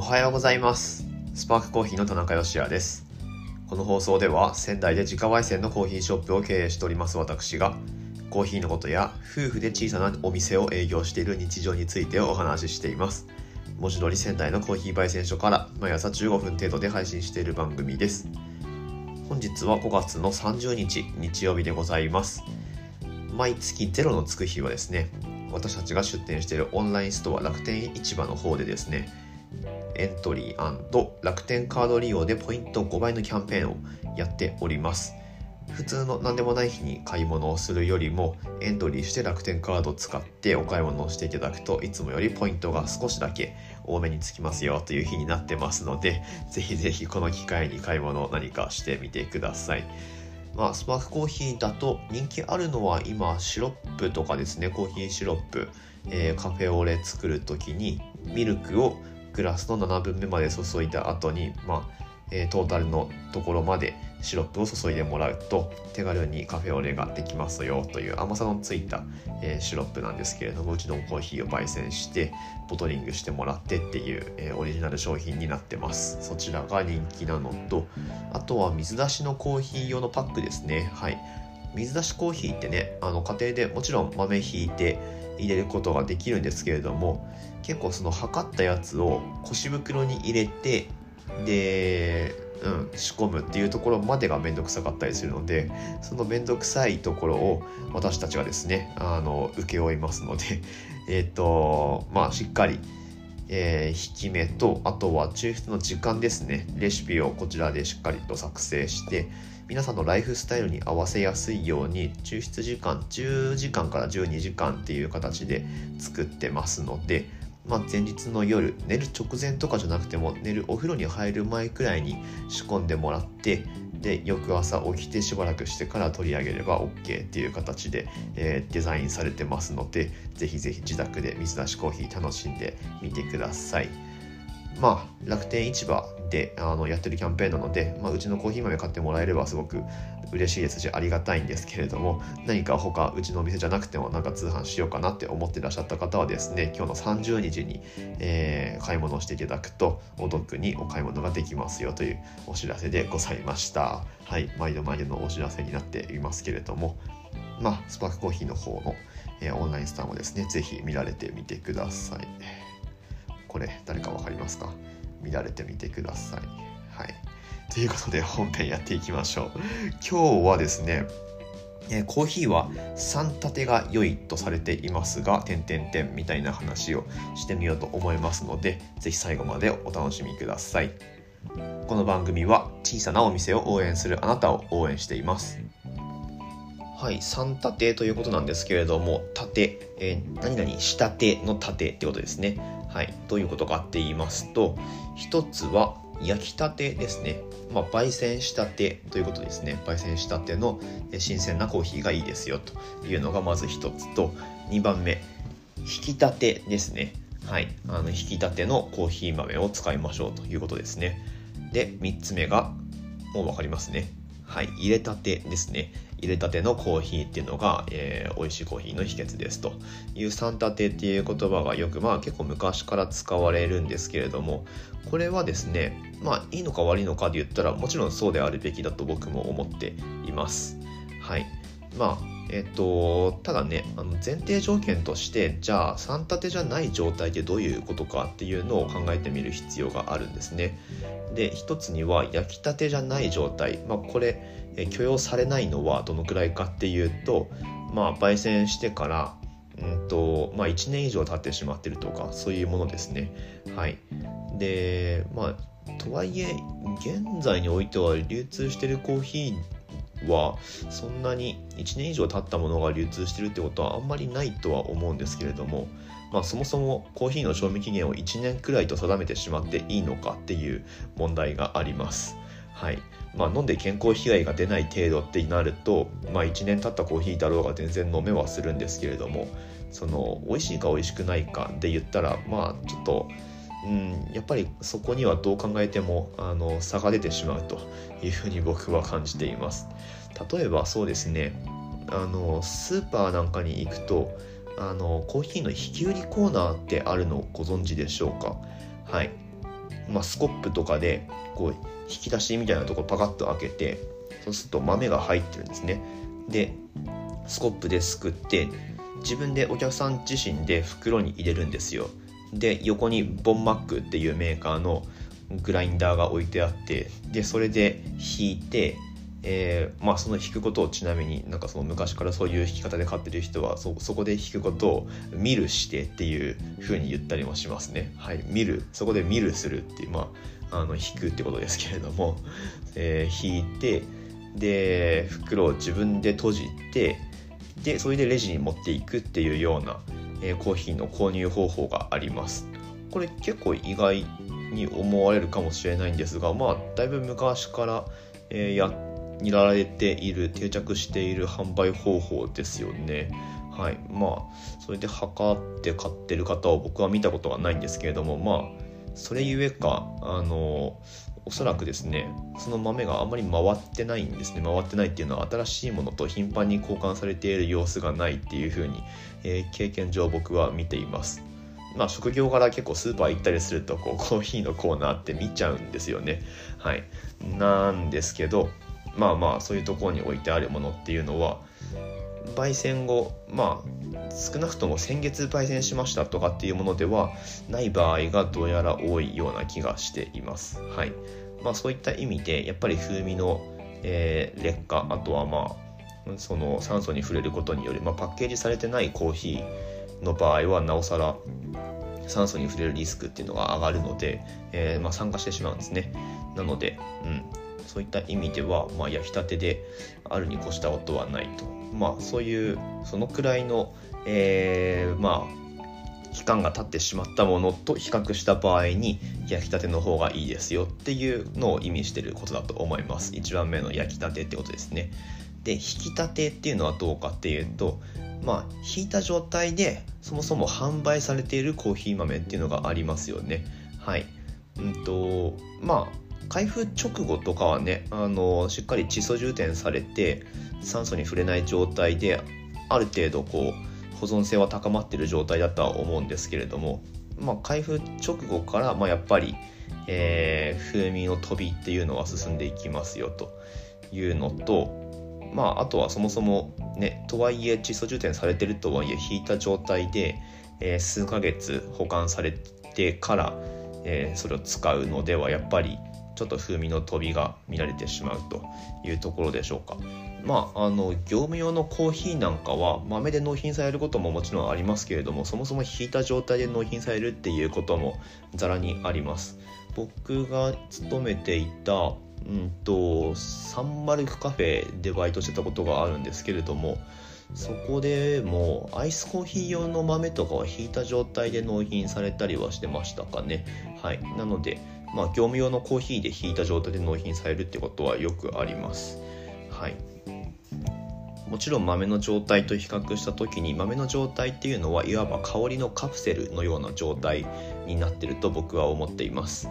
おはようございます。スパークコーヒーの田中芳也です。この放送では仙台で自家焙煎のコーヒーショップを経営しております私がコーヒーのことや夫婦で小さなお店を営業している日常についてお話ししています。文字通り仙台のコーヒー焙煎所から毎朝15分程度で配信している番組です。本日は5月の30日日曜日でございます。毎月ゼロのつく日はですね私たちが出店しているオンラインストア楽天市場の方でですねエントリー楽天カード利用でポイント5倍のキャンペーンをやっております。普通の何でもない日に買い物をするよりもエントリーして楽天カードを使ってお買い物をしていただくといつもよりポイントが少しだけ多めにつきますよという日になってますのでぜひぜひこの機会に買い物を何かしてみてください。まあ、スパークコーヒーだと人気あるのは今シロップとかですねコーヒーシロップ、えー、カフェオレ作る時にミルクをグラスの7分目まで注いだ後に、まあえー、トータルのところまでシロップを注いでもらうと手軽にカフェオレができますよという甘さのついた、えー、シロップなんですけれどもうちのコーヒーを焙煎してボトリングしてもらってっていう、えー、オリジナル商品になってます。そちらが人気なのとあとは水出しのコーヒー用のパックですね。はい。水出しコーヒーってねあの家庭でもちろん豆ひいて入れることができるんですけれども結構その測ったやつを腰袋に入れてで、うん、仕込むっていうところまでが面倒くさかったりするのでその面倒くさいところを私たちはですねあの請け負いますので えっ、とまあしっかりえー、引き目とあとは抽出の時間ですね。レシピをこちらでしっかりと作成して皆さんのライフスタイルに合わせやすいように抽出時間10時間から12時間っていう形で作ってますのでまあ、前日の夜寝る直前とかじゃなくても寝るお風呂に入る前くらいに仕込んでもらってで翌朝起きてしばらくしてから取り上げれば OK っていう形で、えー、デザインされてますのでぜひぜひ自宅で水出しコーヒー楽しんでみてください。まあ楽天市場であのやってるキャンペーンなので、まあ、うちのコーヒー豆買ってもらえればすごく嬉しいですしありがたいんですけれども何か他うちのお店じゃなくてもなんか通販しようかなって思ってらっしゃった方はですね今日の30日に、えー、買い物をしていただくとお得にお買い物ができますよというお知らせでございました。はい毎度毎度のお知らせになっていますけれどもまあスパークコーヒーの方の、えー、オンラインスターもですね是非見られてみてください。これ誰か分かりますか？見られてみてください。はい。ということで本編やっていきましょう。今日はですね、えコーヒーは3立てが良いとされていますが、点々点みたいな話をしてみようと思いますので、ぜひ最後までお楽しみください。この番組は小さなお店を応援するあなたを応援しています。はい、3立てということなんですけれども、縦、えー、何々仕立ての縦ってことですね。はい、どういうことかって言いますと、一つは焼きたてですね。まあ、焙煎したてということですね。焙煎したての新鮮なコーヒーがいいですよというのがまず一つと、2番目、引きたてですね。はい、あの引きたてのコーヒー豆を使いましょうということですね。で、3つ目が、もう分かりますね。はい、入れたてですね。入れたてのコーヒーっていうのが、えー、美味しいコーヒーの秘訣ですと。いう三立てっていう言葉がよくまあ結構昔から使われるんですけれどもこれはですねまあいいのか悪いのかで言ったらもちろんそうであるべきだと僕も思っています。はい。まあえっと、ただねあの前提条件としてじゃあ3立てじゃない状態ってどういうことかっていうのを考えてみる必要があるんですね。で一つには焼きたてじゃない状態、まあ、これ、許容されないのはどのくらいかっていうと、まあ、焙煎してから、うんとまあ、1年以上経ってしまってるとかそういうものですね。はい、でまあとはいえ現在においては流通してるコーヒーはそんなに1年以上経ったものが流通してるってことはあんまりないとは思うんですけれども、まあ、そもそもコーヒーの賞味期限を1年くらいと定めてしまっていいのかっていう問題があります。はいまあ、飲んで健康被害が出ない程度ってなると、まあ、1年経ったコーヒーだろうが全然飲めはするんですけれどもその美味しいか美味しくないかで言ったらまあちょっとうん、やっぱりそこにはどう考えてもあの差が出てしまうというふうに僕は感じています。例えばそうですねあのスーパーなんかに行くとあのコーヒーの引き売りコーナーってあるのをご存知でしょうか？はい。まあ、スコップとかでこう引き出しみたいなところパカッと開けてそうすると豆が入ってるんですね。でスコップですくって自分でお客さん自身で袋に入れるんですよ。で横にボンマックっていうメーカーのグラインダーが置いてあってでそれで引いてえー、まあその弾くことをちなみになんかその昔からそういう弾き方で買ってる人はそこで弾くことを見るしてっていう風に言ったりもしますね。はい見るそこで見るするっていうまああの弾くってことですけれども、えー、弾いてで袋を自分で閉じてでそれでレジに持っていくっていうような、え、コーヒーの購入方法がありますこれ結構意外に思われるかもしれないんですがまあだいぶ昔から、え、やられている定着している販売方法ですよね。はい、まあそれで測って買ってる方を僕は見たことがないんですけれどもまあそれゆえかあのおそらくですねその豆があんまり回ってないんですね。回ってないっていうのは新しいものと頻繁に交換されている様子がないっていうふうに、えー、経験上僕は見ています。まあ職業柄結構スーパー行ったりするとこうコーヒーのコーナーって見ちゃうんですよね。はい。なんですけどまあまあそういうところに置いてあるものっていうのは焙煎後まあ少なくとも先月焙煎しましたとかっていうものではない場合がどうやら多いような気がしています。はいまあ、そういった意味でやっぱり風味の、えー、劣化あとはまあその酸素に触れることにより、まあ、パッケージされてないコーヒーの場合はなおさら酸素に触れるリスクっていうのが上がるので、えー、まあ、酸化してしまうんですね。なので、うん、そういった意味では、まあ、焼きたてであるに越したことはないと、まあ、そういうそのくらいの、えー、まあ期間が経ってしまったものと比較した場合に焼きたての方がいいですよっていうのを意味してることだと思います。1番目の焼きたてってことですね。で引きたてっていうのはどうかっていうとまあ引いた状態でそもそも販売されているコーヒー豆っていうのがありますよね。はい。うんとまあ開封直後とかはねあのしっかり窒素充填されて酸素に触れない状態である程度こう保存性は高まってる状態だとは思うんですけれども、まあ、開封直後から、まあ、やっぱり、えー、風味の飛びっていうのは進んでいきますよと。いうのと、まあ、あとはそもそもねとはいえ窒素充填されてるとはいえ引いた状態で、えー、数ヶ月保管されてから、えー、それを使うのではやっぱりちょっと風味の飛びが見られてしまうというところでしょうか。まあ、あの業務用のコーヒーなんかは豆で納品されることももちろんありますけれどもそもそも引いた状態で納品されるっていうこともざらにあります。僕が勤めていたうんとサンマルクカフェでバイトしてたことがあるんですけれどもそこでもアイスコーヒー用の豆とかは引いた状態で納品されたりはしてましたかね。はい。なのでまあ、業務用のコーヒーで引いた状態で納品されるってことはよくあります。はい、もちろん豆の状態と比較した時に豆の状態っていうのはいわば香りのカプセルのような状態になってると僕は思っています。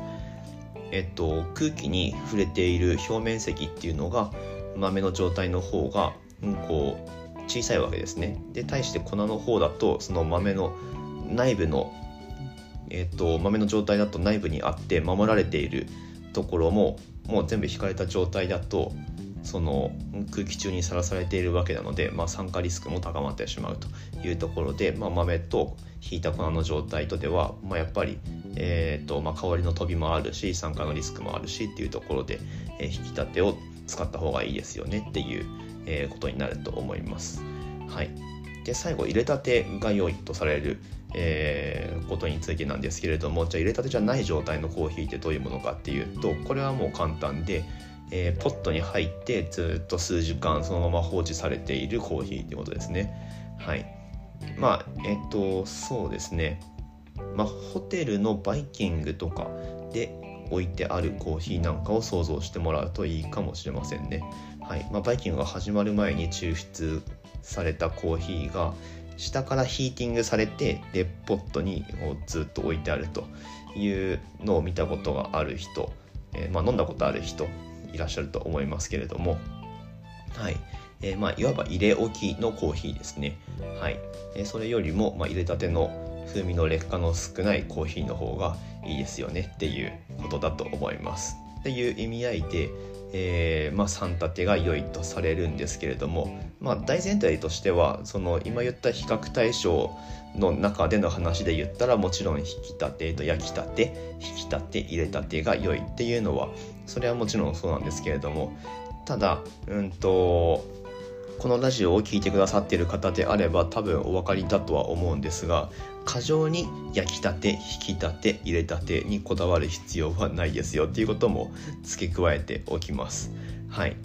えっと、空気に触れている表面積っていうのが豆の状態の方が、うん、こう小さいわけですね。で対して粉の方だとその豆の内部のえーと、豆の状態だと内部にあって守られているところももう全部引かれた状態だとその空気中にさらされているわけなので、まあ、酸化リスクも高まってしまうというところで、まあ、豆と引いた粉の状態とでは、まあ、やっぱり、えーとまあ、香りの飛びもあるし酸化のリスクもあるしっていうところで、えー、引き立てを使った方がいいですよねっていう、えー、ことになると思います。はい、で最後入れたてが良いとされるえー、ことについてなんですけれどもじゃあ入れたてじゃない状態のコーヒーってどういうものかっていうとこれはもう簡単で、えー、ポットに入ってずっと数時間そのまま放置されているコーヒーってことですね。はい。まあえっ、とそうですね。まあホテルのバイキングとかで置いてあるコーヒーなんかを想像してもらうといいかもしれませんね。はい。まあ、バイキングが始まる前に抽出されたコーヒーが、下からヒーティングされてでポットにずっと置いてあるというのを見たことがある人、えー、まあ、飲んだことある人いらっしゃると思いますけれども、はい。えー、まあ、いわば入れ置きのコーヒーですね、はい。えー、それよりも、まあ、入れたての風味の劣化の少ないコーヒーの方がいいですよねっていうことだと思います。っていう意味合いで、えー、まあ、3立てが良いとされるんですけれども、まあ、大前提としてはその今言った比較対象の中での話で言ったらもちろん引き立てと焼きたて引き立て入れたてが良いっていうのはそれはもちろんそうなんですけれどもただうんとこのラジオを聴いてくださっている方であれば多分お分かりだとは思うんですが過剰に焼きたて引きたて入れたてにこだわる必要はないですよっていうことも付け加えておきます。はい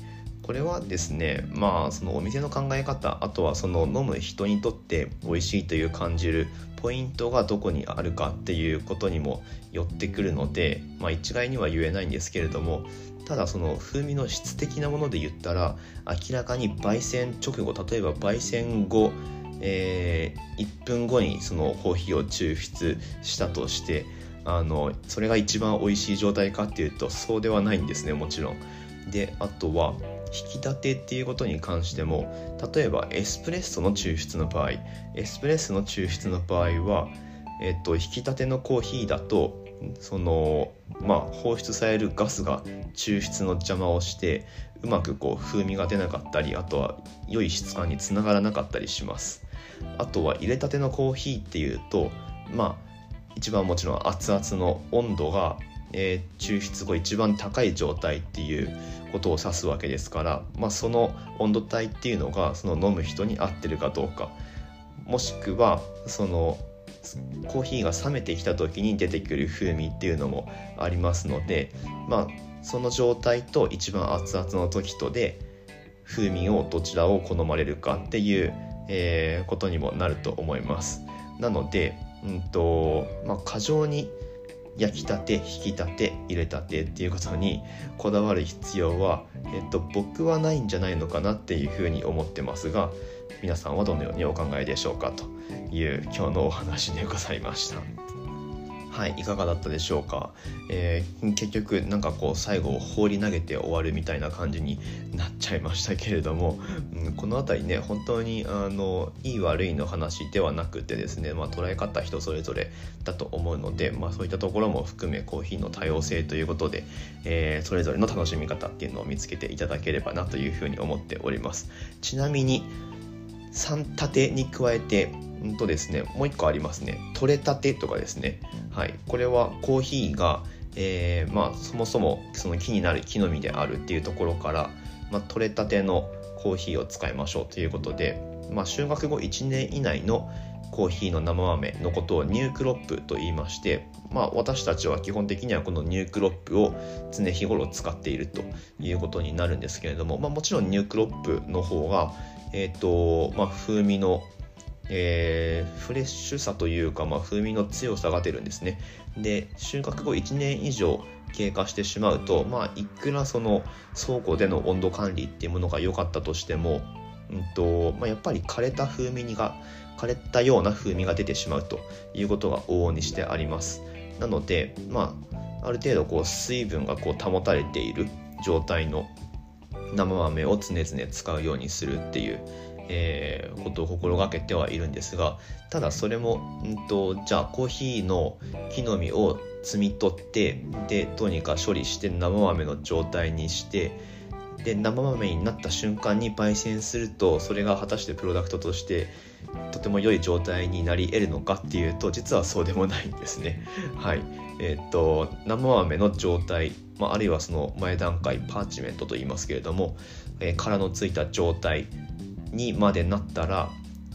これはですねまあそのお店の考え方あとはその飲む人にとって美味しいという感じるポイントがどこにあるかっていうことにもよってくるので、まあ、一概には言えないんですけれどもただその風味の質的なもので言ったら明らかに焙煎直後例えば焙煎後えー、1分後にそのコーヒーを抽出したとしてあのそれが一番美味しい状態かっていうとそうではないんですねもちろん。であとは引き立てっていうことに関しても例えばエスプレッソの抽出の場合エスプレッソの抽出の場合は、えっと、引き立てのコーヒーだとそのまあ放出されるガスが抽出の邪魔をしてうまくこう風味が出なかったりあとは良い質感につながらなかったりしますあとは入れたてのコーヒーっていうとまあ一番もちろん熱々の温度が、えー、抽出後一番高い状態っていうことを指すわけですから、まあ、その温度帯っていうのがその飲む人に合ってるかどうか。もしくはそのコーヒーが冷めてきた時に出てくる風味っていうのもありますのでまあその状態と一番熱々の時とで風味をどちらを好まれるかっていう、えー、ことにもなると思いますなので、うんとまあ、過剰に焼きたて引きたて入れたてっていうことにこだわる必要は、えっと、僕はないんじゃないのかなっていうふうに思ってますが皆さんはどのようにお考えでしょうかという今日のお話でございました。はい、いかがだったでしょうか、えー、結局なんかこう最後放り投げて終わるみたいな感じになっちゃいましたけれども、うん、この辺りね本当にあのいい悪いの話ではなくてですね、まあ、捉え方人それぞれだと思うので、まあ、そういったところも含めコーヒーの多様性ということで、えー、それぞれの楽しみ方っていうのを見つけていただければなというふうに思っております。ちなみに3立てに加えてんとですね、もう一個ありますね。取れたてとかですね。はい。これはコーヒーが、えー、まあ、そもそもその木になる木の実であるっていうところから、まあ、取れたてのコーヒーを使いましょうということで、まあ、収穫後1年以内のコーヒーの生豆のことをニュークロップと言いまして、まあ、私たちは基本的にはこのニュークロップを常日頃使っているということになるんですけれども、まあ、もちろんニュークロップの方が、えーとまあ、風味のえー、フレッシュさというか、まあ、風味の強さが出るんですね。で収穫後1年以上経過してしまうと、まあ、いくらその倉庫での温度管理っていうものが良かったとしても、うんとまあ、やっぱり枯れた風味が枯れたような風味が出てしまうということが往々にしてあります。なので、まあ、ある程度こう水分がこう保たれている状態の生豆を常々使うようにするっていうえー、ことを心がけてはいるんですがただそれも、んと、じゃあコーヒーの木の実を摘み取ってでどうにか処理して生豆の状態にしてで生豆になった瞬間に焙煎するとそれが果たしてプロダクトとしてとても良い状態になり得るのかっていうと実はそうでもないんですね。はいえー、っと生豆の状態、まあ、あるいはその前段階パーチメントと言いますけれども、えー、殻のついた状態にまでなったら、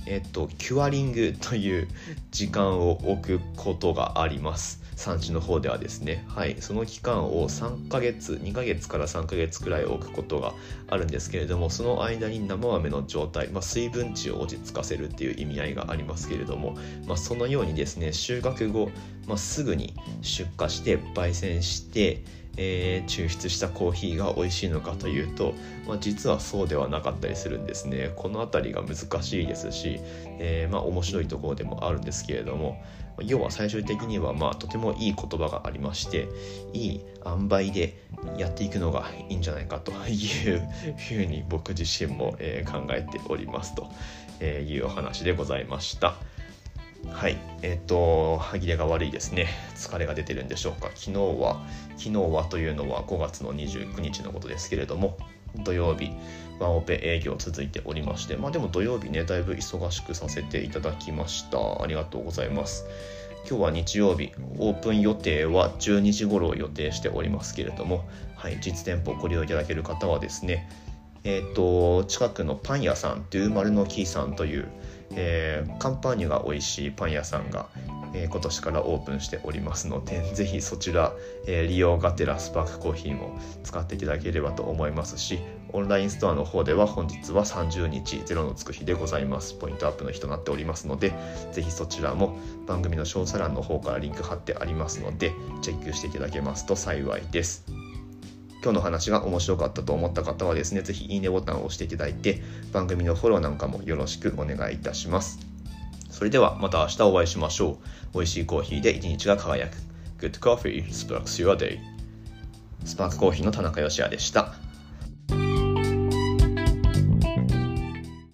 えっと、キュアリングという時間を置くことがあります。産地の方ではですね、はい、その期間を3ヶ月、2ヶ月から3ヶ月くらい置くことがあるんですけれども、その間に生豆の状態、まあ、水分値を落ち着かせるっていう意味合いがありますけれども、まあ、そのようにですね、収穫後、まあ、すぐに出荷して焙煎して、えー、抽出したコーヒーが美味しいのかというと、まあ、実はそうではなかったりするんですねこの辺りが難しいですし、えー、まあ面白いところでもあるんですけれども要は最終的にはまあとてもいい言葉がありましていい塩梅でやっていくのがいいんじゃないかというふうに僕自身も、考えておりますというお話でございました。はい。えっ、と歯切れが悪いですね。疲れが出てるんでしょうか。昨日は昨日はというのは5月の29日のことですけれども土曜日ワンオペ営業続いておりましてまあでも土曜日ねだいぶ忙しくさせていただきました。ありがとうございます。今日は日曜日オープン予定は12時頃を予定しておりますけれども、はい、実店舗をご利用いただける方はですねえっ、ー、と近くのパン屋さんドゥーマルノキーさんというえー、カンパーニュが美味しいパン屋さんが、えー、今年からオープンしておりますのでぜひそちら、えー、利用がてらスパークコーヒーも使っていただければと思いますしオンラインストアの方では本日は30日ゼロのつく日でございますポイントアップの日となっておりますのでぜひそちらも番組の詳細欄の方からリンク貼ってありますのでチェックしていただけますと幸いです。今日の話が面白かったと思った方はですね、ぜひいいねボタンを押していただいて、番組のフォローなんかもよろしくお願いいたします。それではまた明日お会いしましょう。美味しいコーヒーで一日が輝く。Good Coffee Sparks Your Day。スパークコーヒーの田中義也でした。